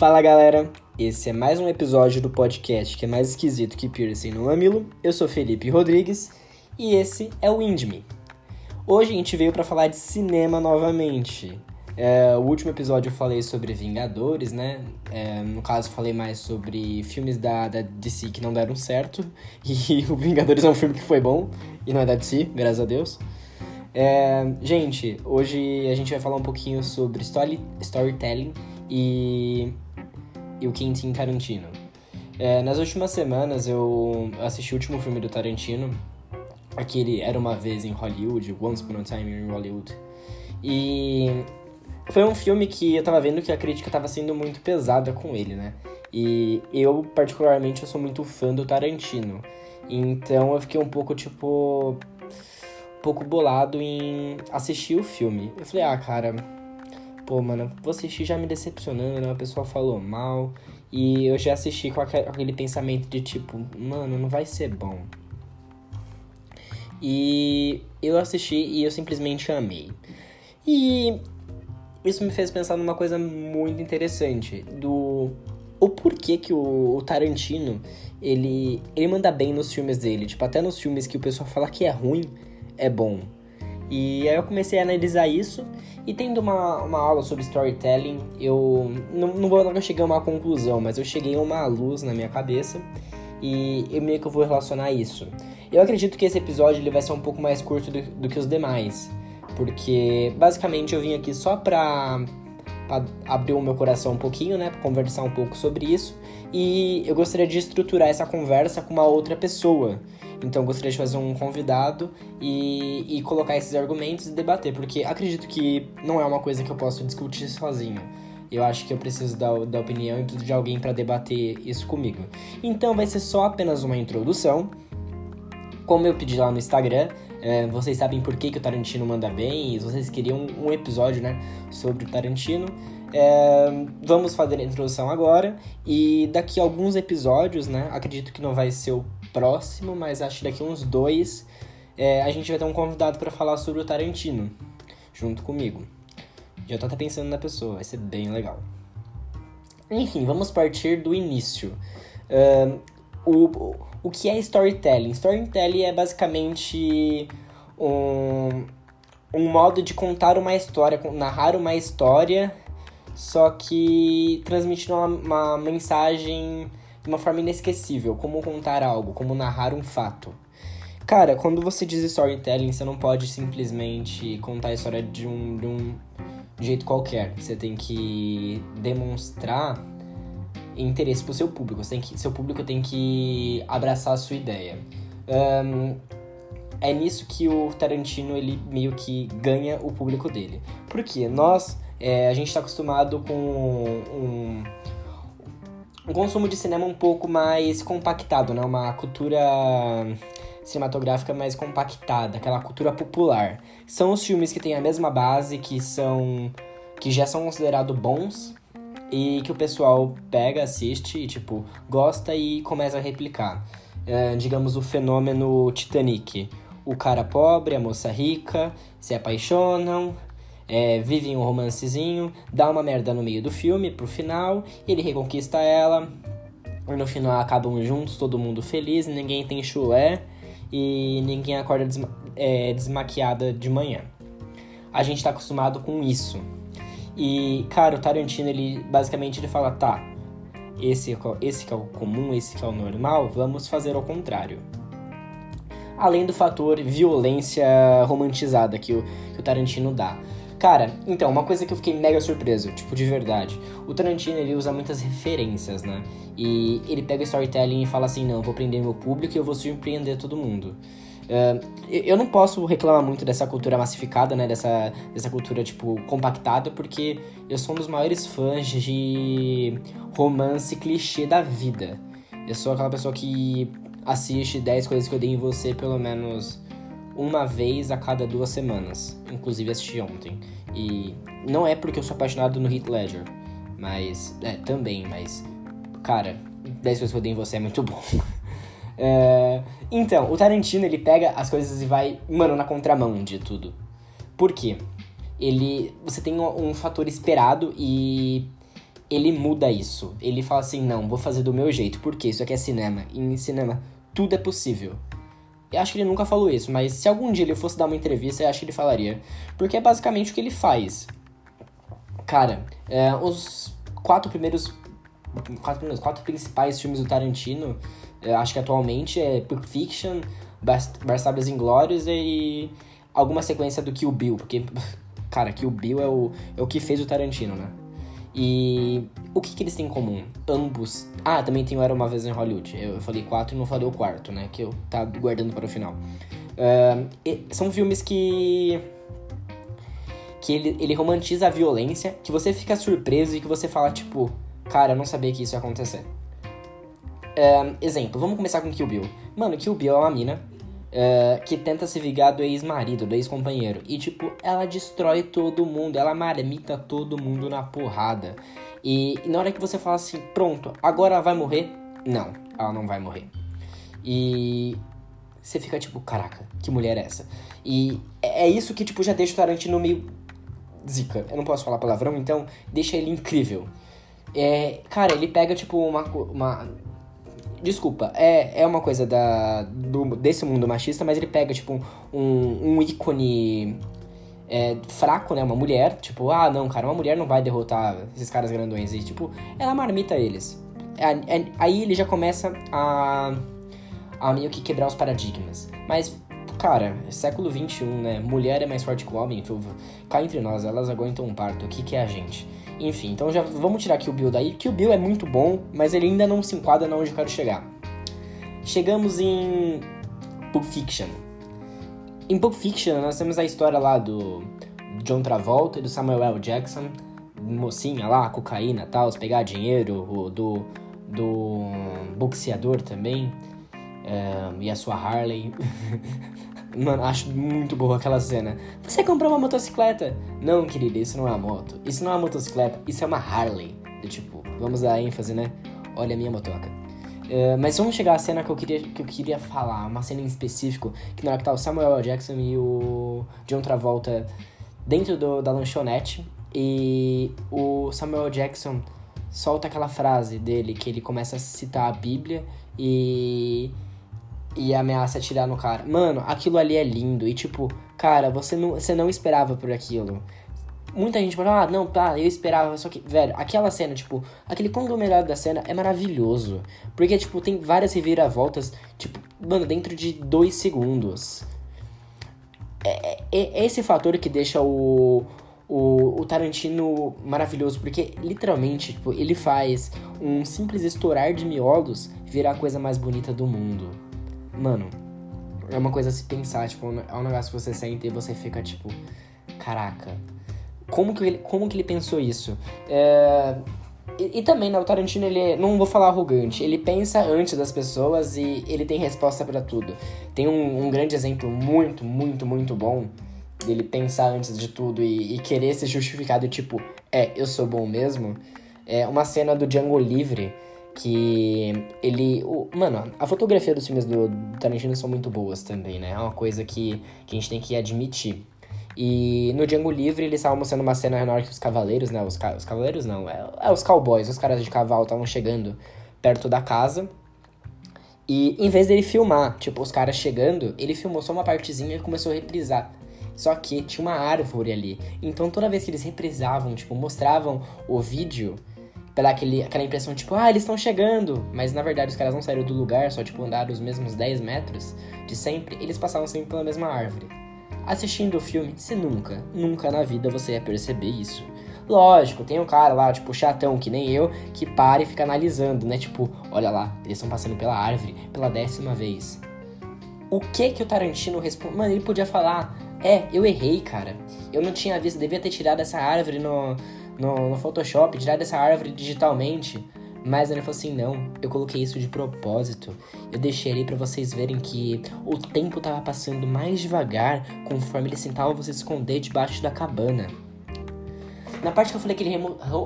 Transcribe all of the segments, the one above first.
Fala galera, esse é mais um episódio do podcast que é mais esquisito que piercing no mamilo. Eu sou Felipe Rodrigues e esse é o Indme. Hoje a gente veio para falar de cinema novamente. É, o último episódio eu falei sobre Vingadores, né? É, no caso, falei mais sobre filmes da, da DC que não deram certo. E o Vingadores é um filme que foi bom e não é da DC, graças a Deus. É, gente, hoje a gente vai falar um pouquinho sobre story, storytelling e, e o Quentin Tarantino. É, nas últimas semanas eu assisti o último filme do Tarantino, aquele Era Uma Vez em Hollywood, Once Upon a Time in Hollywood. E foi um filme que eu tava vendo que a crítica tava sendo muito pesada com ele, né? E eu, particularmente, eu sou muito fã do Tarantino. Então eu fiquei um pouco, tipo... Um pouco bolado em assistir o filme. Eu falei, ah, cara... Pô, mano, vou assistir já me decepcionando? A pessoa falou mal. E eu já assisti com aquele pensamento de tipo, mano, não vai ser bom. E eu assisti e eu simplesmente amei. E isso me fez pensar numa coisa muito interessante, do o porquê que o, o, Tarantino, ele, ele manda bem nos filmes dele, tipo, até nos filmes que o pessoal fala que é ruim, é bom. E aí eu comecei a analisar isso, e tendo uma, uma aula sobre storytelling, eu não, não vou não cheguei a uma conclusão, mas eu cheguei a uma luz na minha cabeça, e eu meio que eu vou relacionar isso. Eu acredito que esse episódio ele vai ser um pouco mais curto do, do que os demais, porque basicamente eu vim aqui só pra, pra abrir o meu coração um pouquinho, né? Pra conversar um pouco sobre isso. E eu gostaria de estruturar essa conversa com uma outra pessoa. Então gostaria de fazer um convidado e, e colocar esses argumentos e debater, porque acredito que não é uma coisa que eu posso discutir sozinho. Eu acho que eu preciso da, da opinião de alguém para debater isso comigo. Então vai ser só apenas uma introdução. Como eu pedi lá no Instagram, é, vocês sabem por que, que o Tarantino manda bem, e vocês queriam um episódio, né, sobre o Tarantino. É, vamos fazer a introdução agora, e daqui a alguns episódios, né, acredito que não vai ser o próximo, mas acho que daqui uns dois, é, a gente vai ter um convidado para falar sobre o Tarantino, junto comigo. Já tô até pensando na pessoa, vai ser bem legal. Enfim, vamos partir do início. Uh, o, o que é storytelling? Storytelling é basicamente um, um modo de contar uma história, narrar uma história, só que transmitindo uma, uma mensagem de uma forma inesquecível, como contar algo, como narrar um fato. Cara, quando você diz storytelling, você não pode simplesmente contar a história de um, de um jeito qualquer. Você tem que demonstrar interesse pro seu público. Você tem que, seu público tem que abraçar a sua ideia. Um, é nisso que o Tarantino ele meio que ganha o público dele. Porque nós, é, a gente está acostumado com um, um consumo de cinema um pouco mais compactado, né? Uma cultura cinematográfica mais compactada, aquela cultura popular. São os filmes que têm a mesma base, que são que já são considerados bons e que o pessoal pega, assiste e, tipo, gosta e começa a replicar. É, digamos, o fenômeno Titanic. O cara pobre, a moça rica, se apaixonam, é, vivem um romancezinho, dá uma merda no meio do filme, pro final, ele reconquista ela, no final acabam juntos, todo mundo feliz, ninguém tem chulé e ninguém acorda desma é, desmaquiada de manhã. A gente tá acostumado com isso. E, cara, o Tarantino, ele basicamente ele fala, tá, esse, é esse que é o comum, esse que é o normal, vamos fazer ao contrário. Além do fator violência romantizada que o, que o Tarantino dá. Cara, então, uma coisa que eu fiquei mega surpreso, tipo, de verdade. O Tarantino, ele usa muitas referências, né? E ele pega storytelling e fala assim, não, eu vou prender meu público e eu vou surpreender todo mundo. Uh, eu não posso reclamar muito dessa cultura massificada, né? Dessa, dessa cultura, tipo, compactada, porque eu sou um dos maiores fãs de romance clichê da vida. Eu sou aquela pessoa que assiste 10 coisas que eu dei em você pelo menos uma vez a cada duas semanas. Inclusive assisti ontem. E não é porque eu sou apaixonado no Heath Ledger, mas. É, também, mas. Cara, 10 coisas que eu dei em você é muito bom. É, então, o Tarantino ele pega as coisas e vai, mano, na contramão de tudo. Por quê? Ele. Você tem um, um fator esperado e. ele muda isso. Ele fala assim: não, vou fazer do meu jeito, porque isso aqui é cinema. E em cinema, tudo é possível. Eu acho que ele nunca falou isso, mas se algum dia ele fosse dar uma entrevista, eu acho que ele falaria. Porque é basicamente o que ele faz. Cara, é, os quatro primeiros. Quatro, primeiros, quatro principais filmes do Tarantino, acho que atualmente é Pulp Fiction, Bastardos Inglórios e alguma sequência do Kill Bill, porque, cara, Kill Bill é o, é o que fez o Tarantino, né? E o que, que eles têm em comum? Ambos. Ah, também tem o Era uma Vez em Hollywood. Eu falei quatro e não falei o quarto, né? Que eu tava guardando para o final. Uh, são filmes que. Que ele, ele romantiza a violência, que você fica surpreso e que você fala, tipo, cara, eu não sabia que isso ia acontecer. Uh, exemplo, vamos começar com Kill Bill. Mano, Kill Bill é uma mina uh, que tenta se vingar do ex-marido, do ex-companheiro. E, tipo, ela destrói todo mundo, ela marmita todo mundo na porrada. E, e na hora que você fala assim, pronto, agora ela vai morrer? Não, ela não vai morrer. E você fica tipo, caraca, que mulher é essa? E é, é isso que, tipo, já deixa o Tarantino meio zica. Eu não posso falar palavrão, então deixa ele incrível. É, cara, ele pega, tipo, uma, uma Desculpa, é, é uma coisa da, do, desse mundo machista, mas ele pega, tipo, um, um ícone é, fraco, né? Uma mulher, tipo, ah, não, cara, uma mulher não vai derrotar esses caras grandões. E, tipo, ela marmita eles. É, é, aí ele já começa a, a meio que quebrar os paradigmas. Mas, cara, século XXI, né? Mulher é mais forte que o homem. Tipo, cá entre nós, elas aguentam um parto. O que, que é a gente? Enfim, então já vamos tirar Kill Bill daí. Kill Bill é muito bom, mas ele ainda não se enquadra na onde eu quero chegar. Chegamos em Pulp Fiction. Em Pulp Fiction, nós temos a história lá do John Travolta e do Samuel L. Jackson, mocinha lá, cocaína tal, pegar dinheiro, do, do boxeador também, um, e a sua Harley. Mano, acho muito boa aquela cena. Você comprou uma motocicleta? Não, querida, isso não é uma moto. Isso não é uma motocicleta, isso é uma Harley. Do tipo, vamos dar ênfase, né? Olha a minha motoca. Uh, mas vamos chegar à cena que eu, queria, que eu queria falar, uma cena em específico, que na hora que tá o Samuel. Jackson e o John Travolta dentro do, da lanchonete, e o Samuel Jackson solta aquela frase dele, que ele começa a citar a Bíblia e e ameaça atirar no cara. Mano, aquilo ali é lindo. E tipo, cara, você não, você não esperava por aquilo. Muita gente fala, ah, não, tá, eu esperava, só que, velho, aquela cena, tipo, aquele conglomerado da cena é maravilhoso. Porque, tipo, tem várias reviravoltas, tipo, mano, dentro de dois segundos. É, é, é esse fator que deixa o, o, o Tarantino maravilhoso, porque literalmente, tipo, ele faz um simples estourar de miolos virar a coisa mais bonita do mundo. Mano, é uma coisa a se pensar, tipo, é um negócio que você sente e você fica tipo, caraca, como que ele, como que ele pensou isso? É, e, e, também, né, o Tarantino, ele, não vou falar arrogante, ele pensa antes das pessoas e ele tem resposta para tudo. Tem um, um, grande exemplo muito, muito, muito bom dele pensar antes de tudo e, e querer se justificar do tipo, é, eu sou bom mesmo. É uma cena do Django Livre, que ele. O, mano, a fotografia dos filmes do, Tarantino são muito boas também, né? É uma coisa que, que a gente tem que admitir. E no Django Livre eles estavam mostrando uma cena na hora que os cavaleiros, né? Os, os cavaleiros não, é, é os cowboys, os caras de cavalo estavam chegando perto da casa. E em vez dele filmar, tipo, os caras chegando, ele filmou só uma partezinha e começou a reprisar. Só que tinha uma árvore ali. Então toda vez que eles reprisavam, tipo, mostravam o vídeo, pra aquele, aquela impressão, tipo, ah, eles estão chegando. Mas na verdade os caras não saíram do lugar, só tipo andaram os mesmos 10 metros de sempre, eles passavam sempre pela mesma árvore. Assistindo o filme, você nunca, nunca na vida você ia perceber isso. Lógico, tem um cara lá, tipo, chatão, que nem eu, que para e fica analisando, né? Tipo, olha lá, eles estão passando pela árvore pela décima vez. O que que o Tarantino responde? Mano, ele podia falar, é, eu errei, cara. Eu não tinha visto, devia ter tirado essa árvore no, no, no Photoshop, tirar dessa árvore digitalmente. Mas ele falou assim: não, eu coloquei isso de propósito. Eu deixei ali pra vocês verem que o tempo tava passando mais devagar conforme eles tentavam se esconder debaixo da cabana. Na parte que eu falei que ele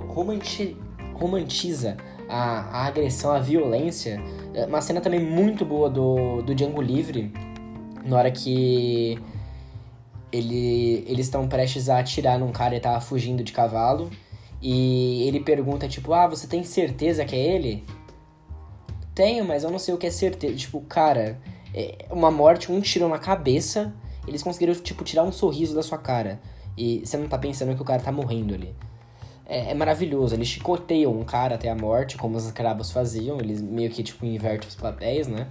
romanti romantiza a, a, agressão, a violência, é uma cena também muito boa do, do Django Livre, na hora que ele, eles estão prestes a atirar num cara e tava fugindo de cavalo. E ele pergunta, tipo, ah, você tem certeza que é ele? Tenho, mas eu não sei o que é certeza. Tipo, cara, é uma morte, um tiro na cabeça, eles conseguiram, tipo, tirar um sorriso da sua cara. E você não tá pensando que o cara tá morrendo ali. É, é, maravilhoso. Eles chicoteiam um cara até a morte, como os escravos faziam. Eles meio que, tipo, invertem os papéis, né?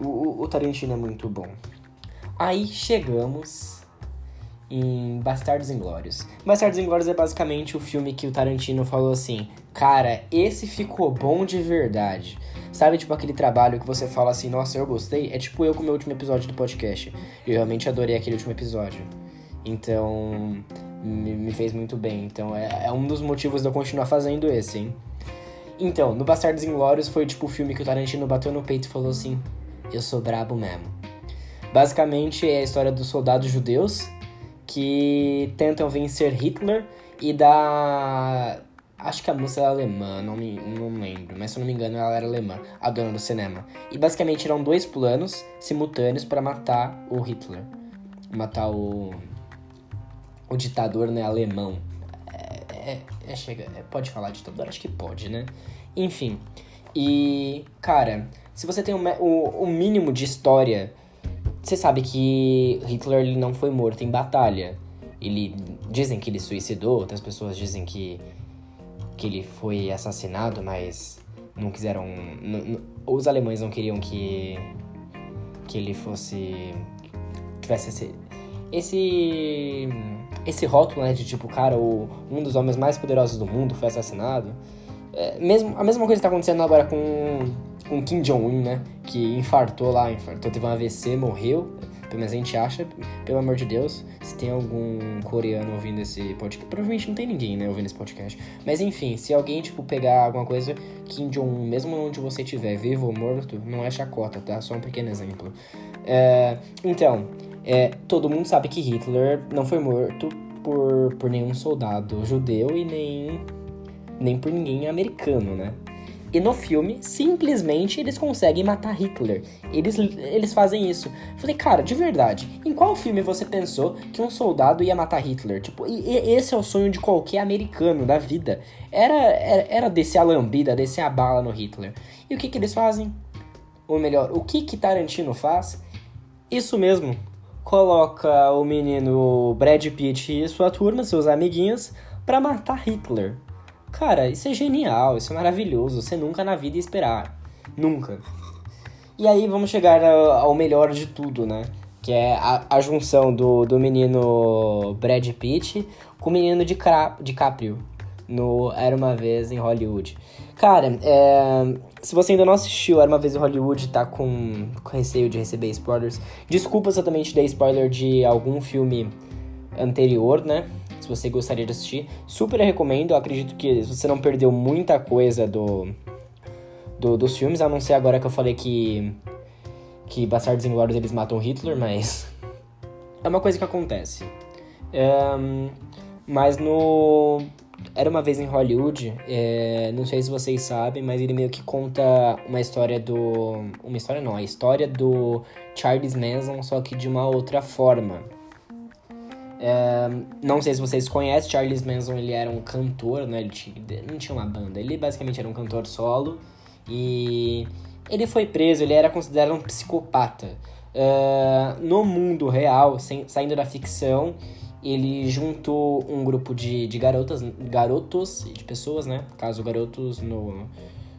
O, o, o Tarantino é muito bom. Aí chegamos em Bastardos Inglórios. Bastardos Inglórios é basicamente o filme que o Tarantino falou assim: Cara, esse ficou bom de verdade. Sabe, tipo, aquele trabalho que você fala assim, nossa, eu gostei? É tipo eu com o meu último episódio do podcast. Eu realmente adorei aquele último episódio. Então, me, fez muito bem. Então, é, é, um dos motivos de eu continuar fazendo esse, hein? Então, no Bastardos Inglórios foi tipo o filme que o Tarantino bateu no peito e falou assim: Eu sou brabo mesmo. Basicamente é a história dos soldados judeus que tentam vencer Hitler e da. Acho que a moça era alemã, não, me, não lembro, mas se eu não me engano ela era alemã, a dona do cinema. E basicamente eram dois planos simultâneos para matar o Hitler. Matar o. O ditador, né, alemão. É, é, é chega, é, pode falar ditador? Acho que pode, né? Enfim. E, cara, se você tem o, o, o mínimo de história você sabe que Hitler ele não foi morto em batalha. Ele dizem que ele suicidou, outras pessoas dizem que que ele foi assassinado, mas não quiseram, não, os alemães não queriam que que ele fosse tivesse esse esse esse rótulo, né, de tipo, cara, o, um dos homens mais poderosos do mundo foi assassinado. É, mesmo, a mesma coisa está acontecendo agora com com Kim Jong-un, né? Que infartou lá, infartou, teve um AVC, morreu. Pelo menos a gente acha, pelo amor de Deus, se tem algum coreano ouvindo esse podcast. Provavelmente não tem ninguém, né, ouvindo esse podcast. Mas enfim, se alguém, tipo, pegar alguma coisa, Kim Jong-un, mesmo onde você estiver, vivo ou morto, não é chacota, tá? Só um pequeno exemplo. É, então, é, todo mundo sabe que Hitler não foi morto por, por nenhum soldado judeu e nem, nem por ninguém americano, né? E no filme, simplesmente eles conseguem matar Hitler. Eles, eles fazem isso. Falei, cara, de verdade, em qual filme você pensou que um soldado ia matar Hitler? Tipo, e, e esse é o sonho de qualquer americano da vida. Era, era, era descer a lambida, descer a bala no Hitler. E o que, que eles fazem? Ou melhor, o que que Tarantino faz? Isso mesmo. Coloca o menino Brad Pitt e sua turma, seus amiguinhos, para matar Hitler. Cara, isso é genial, isso é maravilhoso. Você nunca na vida ia esperar. Nunca. E aí vamos chegar ao melhor de tudo, né? Que é a, a junção do, do menino Brad Pitt com o menino de DiCaprio no Era Uma Vez em Hollywood. Cara, é, se você ainda não assistiu Era Uma Vez em Hollywood tá com, com receio de receber spoilers, desculpa se eu também te dei spoiler de algum filme anterior, né? Você gostaria de assistir. Super recomendo, eu acredito que você não perdeu muita coisa do, do dos filmes, a não ser agora que eu falei que que Bastardos Inglórios eles matam Hitler, mas é uma coisa que acontece. Um, mas no era uma vez em Hollywood, é, não sei se vocês sabem, mas ele meio que conta uma história do. Uma história não, a história do Charles Manson, só que de uma outra forma. É, não sei se vocês conhecem, Charles Manson ele era um cantor, né? Ele tinha, não tinha uma banda, ele basicamente era um cantor solo e ele foi preso, ele era considerado um psicopata. No mundo real, sem, saindo da ficção, ele juntou um grupo de, de garotas, garotos, de pessoas, né? Caso garotos, no,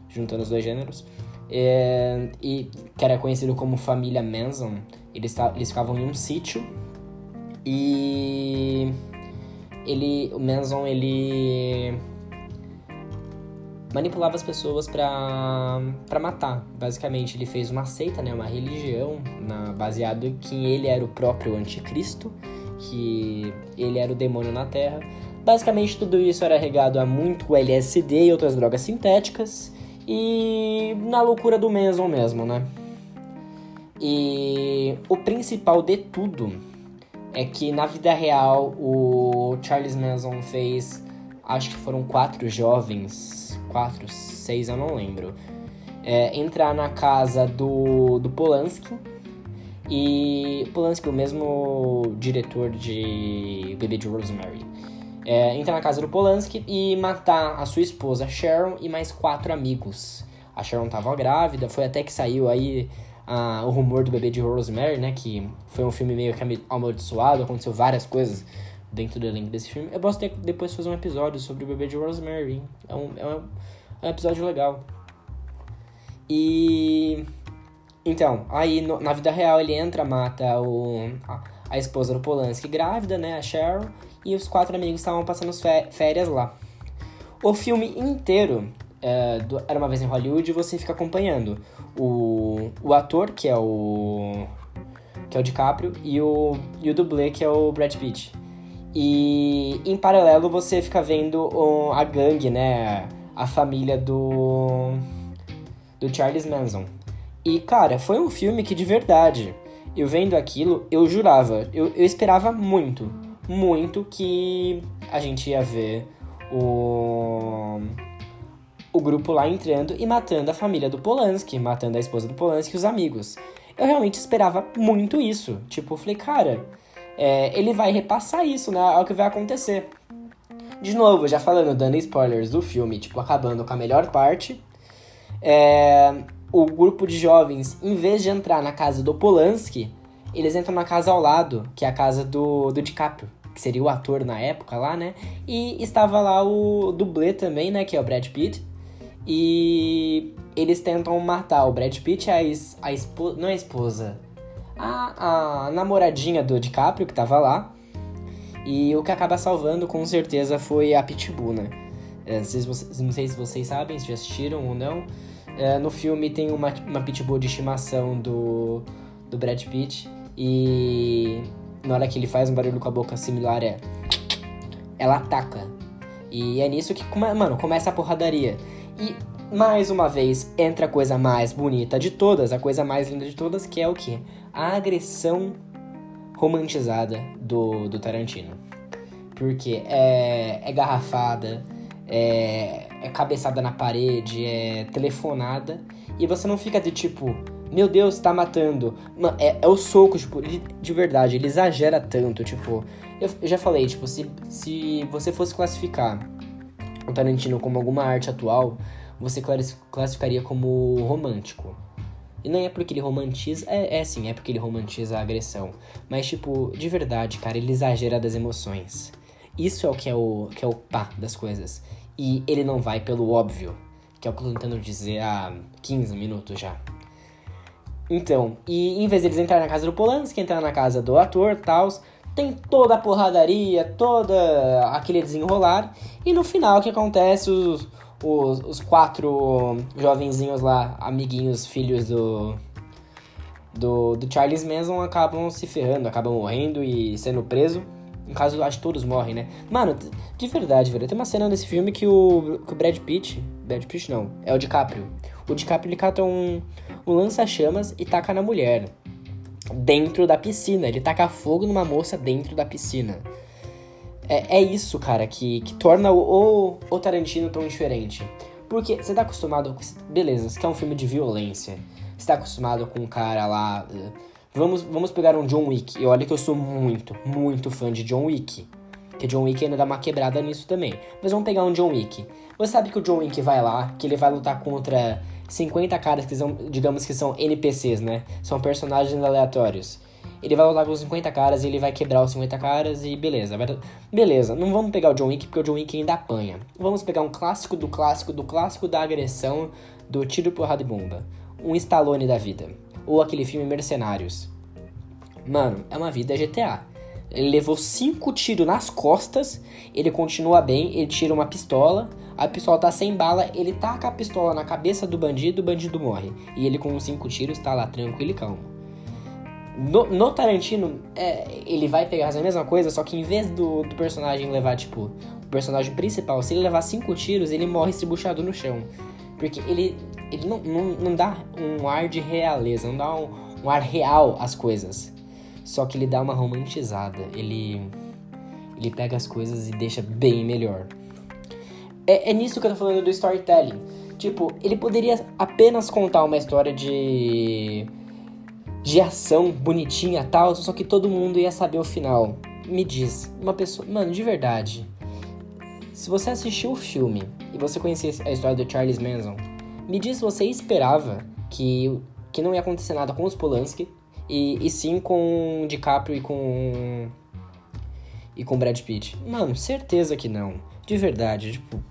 juntando os dois gêneros, é, e que era conhecido como Família Manson. Eles, eles ficavam em um sítio e ele, o Manson, ele manipulava as pessoas para para matar. Basicamente, ele fez uma seita, né, uma religião, na, baseado que ele era o próprio anticristo, que ele era o demônio na Terra. Basicamente, tudo isso era regado a muito LSD e outras drogas sintéticas e na loucura do Manson mesmo, né? E o principal de tudo é que na vida real o Charles Manson fez, acho que foram quatro jovens, quatro, seis, eu não lembro, é, entrar na casa do, do Polanski. E Polanski, o mesmo diretor de Bebê de Rosemary. é, entrar na casa do Polanski e matar a sua esposa Sharon e mais quatro amigos. A Sharon tava grávida, foi até que saiu aí o rumor do bebê de Rosemary, né? Que foi um filme meio que amaldiçoado, aconteceu várias coisas dentro do elenco desse filme. Eu posso ter, depois fazer um episódio sobre o bebê de Rosemary. É um, é um, é um episódio legal. E. Então, aí no, na vida real ele entra, mata o, a, a, esposa do Polanski grávida, né? A Cheryl. E os quatro amigos estavam passando férias lá. O filme inteiro é, do Era uma vez em Hollywood você fica acompanhando o, o ator, que é o. que é o DiCaprio, e o, e o dublê, que é o Brad Pitt. E em paralelo você fica vendo a gangue, né? A família do. do Charles Manson. E cara, foi um filme que de verdade, eu vendo aquilo, eu jurava, eu, eu esperava muito, muito que a gente ia ver o o grupo lá entrando e matando a família do Polanski, matando a esposa do Polanski e os amigos. Eu realmente esperava muito isso. Tipo, eu falei, cara, é, ele vai repassar isso, né? É o que vai acontecer. De novo, já falando, dando spoilers do filme, tipo, acabando com a melhor parte. É, o grupo de jovens, em vez de entrar na casa do Polanski, eles entram na casa ao lado, que é a casa do, do DiCaprio, que seria o ator na época lá, né? E estava lá o dublê também, né? Que é o Brad Pitt. E eles tentam matar o Brad Pitt, a, es, a esposa. Não é a esposa a, a namoradinha do DiCaprio, que tava lá. E o que acaba salvando, com certeza, foi a Pitbull, né? Não, sei se vocês, não sei se vocês sabem, se já assistiram ou não. É, no filme tem uma, uma Pitbull de estimação do, do Brad Pitt. E na hora que ele faz um barulho com a boca similar, é. Ela ataca. E é nisso que, mano, começa a porradaria. E mais uma vez entra a coisa mais bonita de todas, a coisa mais linda de todas, que é o que? A agressão romantizada do, do Tarantino. Porque é, é garrafada, é, é cabeçada na parede, é telefonada, e você não fica de tipo, meu Deus, tá matando. É, é o soco, tipo, de verdade, ele exagera tanto, tipo. Eu, eu já falei, tipo, se, se você fosse classificar o Tarantino como alguma arte atual, você classificaria como romântico. E não é porque ele romantiza. É, é sim, é porque ele romantiza a agressão. Mas, tipo, de verdade, cara, ele exagera das emoções. Isso é o que é o, que é o pá das coisas. E ele não vai pelo óbvio. Que é o que eu tô tentando dizer há 15 minutos já. Então, e em vez deles entrarem na casa do Polanski, entrar na casa do ator tal, tem toda a porradaria, toda aquele desenrolar. E no final, o que acontece? Os, os, os quatro jovenzinhos lá, amiguinhos, filhos do, do, do Charles Manson, acabam se ferrando, acabam morrendo e sendo preso. No caso, acho que todos morrem, né? Mano, de verdade, velho. Tem uma cena nesse filme que o, que o Brad Pitt. Brad Pitt não, é o DiCaprio. O DiCaprio ele cata um, um lança-chamas e taca na mulher. Dentro da piscina. Ele taca fogo numa moça dentro da piscina. É, é isso, cara, que, que torna o, o, Tarantino tão diferente. Porque você tá acostumado com. Beleza, você quer um filme de violência. Você tá acostumado com um cara lá. Eh, vamos, vamos pegar um John Wick. E olha que eu sou muito, muito fã de John Wick. Que John Wick ainda dá uma quebrada nisso também. Mas vamos pegar um John Wick. Você sabe que o John Wick vai lá, que ele vai lutar contra 50 caras que são, digamos que são NPCs, né? São personagens aleatórios. Ele vai lutar com os 50 caras e ele vai quebrar os 50 caras e beleza. Beleza, não vamos pegar o John Wick porque o John Wick ainda apanha. Vamos pegar um clássico do clássico do clássico da agressão do tiro, porrada e bomba. Um Stallone da vida. Ou aquele filme Mercenários. Mano, é uma vida GTA. Ele levou cinco tiros nas costas, ele continua bem, ele tira uma pistola, a pistola tá sem bala, ele taca a pistola na cabeça do bandido, o bandido morre. E ele com cinco tiros tá lá tranquilo e calmo. No, no Tarantino, é, ele vai pegar a mesma coisa, só que em vez do, do personagem levar, tipo, o personagem principal, se ele levar cinco tiros, ele morre estribuchado no chão. Porque ele, ele não, não, não dá um ar de realeza, não dá um, um ar real às coisas. Só que ele dá uma romantizada. Ele, ele pega as coisas e deixa bem melhor. É, é nisso que eu tô falando do storytelling. Tipo, ele poderia apenas contar uma história de de ação bonitinha tal, só que todo mundo ia saber o final. Me diz, uma pessoa. Mano, de verdade. Se você assistiu o filme e você conhecia a história do Charles Manson, me diz se você esperava que, que não ia acontecer nada com os Polanski e, e sim com DiCaprio e com e com Brad Pitt. Mano, certeza que não. De verdade, tipo,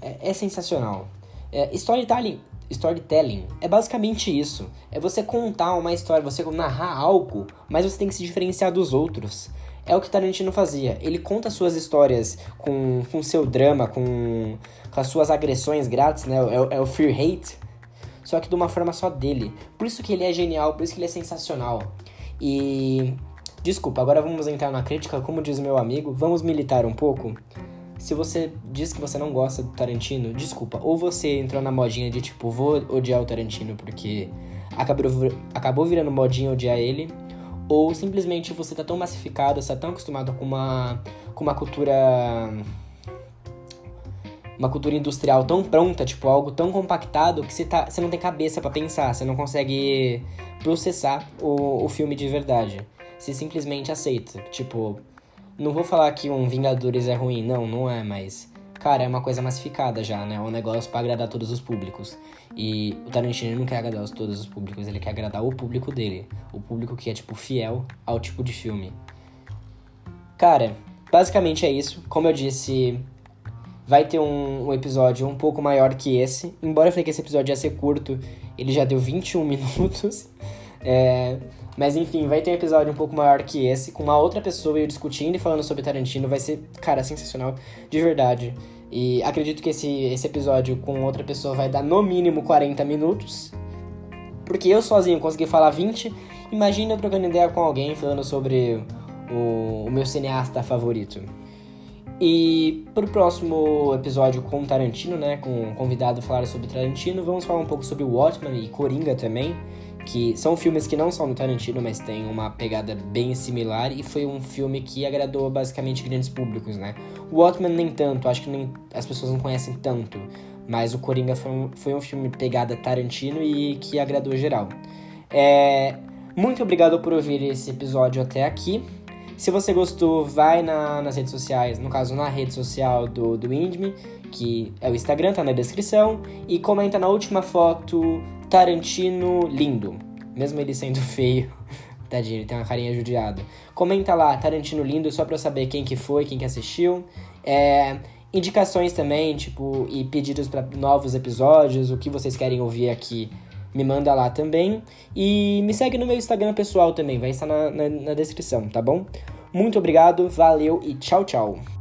é, é sensacional. É, storytelling, storytelling é basicamente isso. É você contar uma história, você narrar algo, mas você tem que se diferenciar dos outros. É o que Tarantino fazia. Ele conta suas histórias com, com seu drama, com, com as suas agressões grátis, né? É, é o Fear Hate. Só que de uma forma só dele. Por isso que ele é genial, por isso que ele é sensacional. E. Desculpa, agora vamos entrar na crítica, como diz meu amigo, vamos militar um pouco. Se você diz que você não gosta do Tarantino, desculpa. Ou você entrou na modinha de tipo, vou odiar o Tarantino porque acabou, acabou virando modinha odiar ele. Ou simplesmente você tá tão massificado, você tá tão acostumado com uma, com uma cultura. Uma cultura industrial tão pronta, tipo, algo tão compactado que você, tá, você não tem cabeça para pensar, você não consegue processar o, o filme de verdade. Você simplesmente aceita. Tipo, não vou falar que um Vingadores é ruim, não, não é, mas. Cara, é uma coisa massificada já, né? É um negócio para agradar todos os públicos. E o Tarantino não quer agradar todos os públicos, ele quer agradar o público dele. O público que é, tipo, fiel ao tipo de filme. Cara, basicamente é isso. Como eu disse, vai ter um, um, episódio um pouco maior que esse. Embora eu falei que esse episódio ia ser curto, ele já deu 21 minutos. É, mas enfim, vai ter um episódio um pouco maior que esse, com uma outra pessoa eu discutindo e falando sobre Tarantino. Vai ser, cara, sensacional, de verdade. E acredito que esse, esse episódio com outra pessoa vai dar no mínimo 40 minutos. Porque eu sozinho consegui falar 20. Imagina eu trocando ideia com alguém falando sobre o, o meu cineasta favorito. E pro próximo episódio com Tarantino, né, com um convidado falar sobre Tarantino, vamos falar um pouco sobre o Watchmen e Coringa também que são filmes que não são do Tarantino, mas tem uma pegada bem similar e foi um filme que agradou basicamente grandes públicos, né? O Watchmen nem tanto, acho que nem, as pessoas não conhecem tanto, mas o Coringa foi um, foi um filme pegada Tarantino e que agradou geral. É, muito obrigado por ouvir esse episódio até aqui. Se você gostou, vai na, nas redes sociais, no caso na rede social do, do Indme, que é o Instagram, tá na descrição, e comenta na última foto Tarantino lindo. Mesmo ele sendo feio. Tadinho, ele tem uma carinha judiada. Comenta lá, Tarantino lindo, só pra eu saber quem que foi, quem que assistiu. É, indicações também, tipo, e pedidos para novos episódios, o que vocês querem ouvir aqui, me manda lá também. E me segue no meu Instagram pessoal também, vai estar na, na, na descrição, tá bom? Muito obrigado, valeu e tchau, tchau.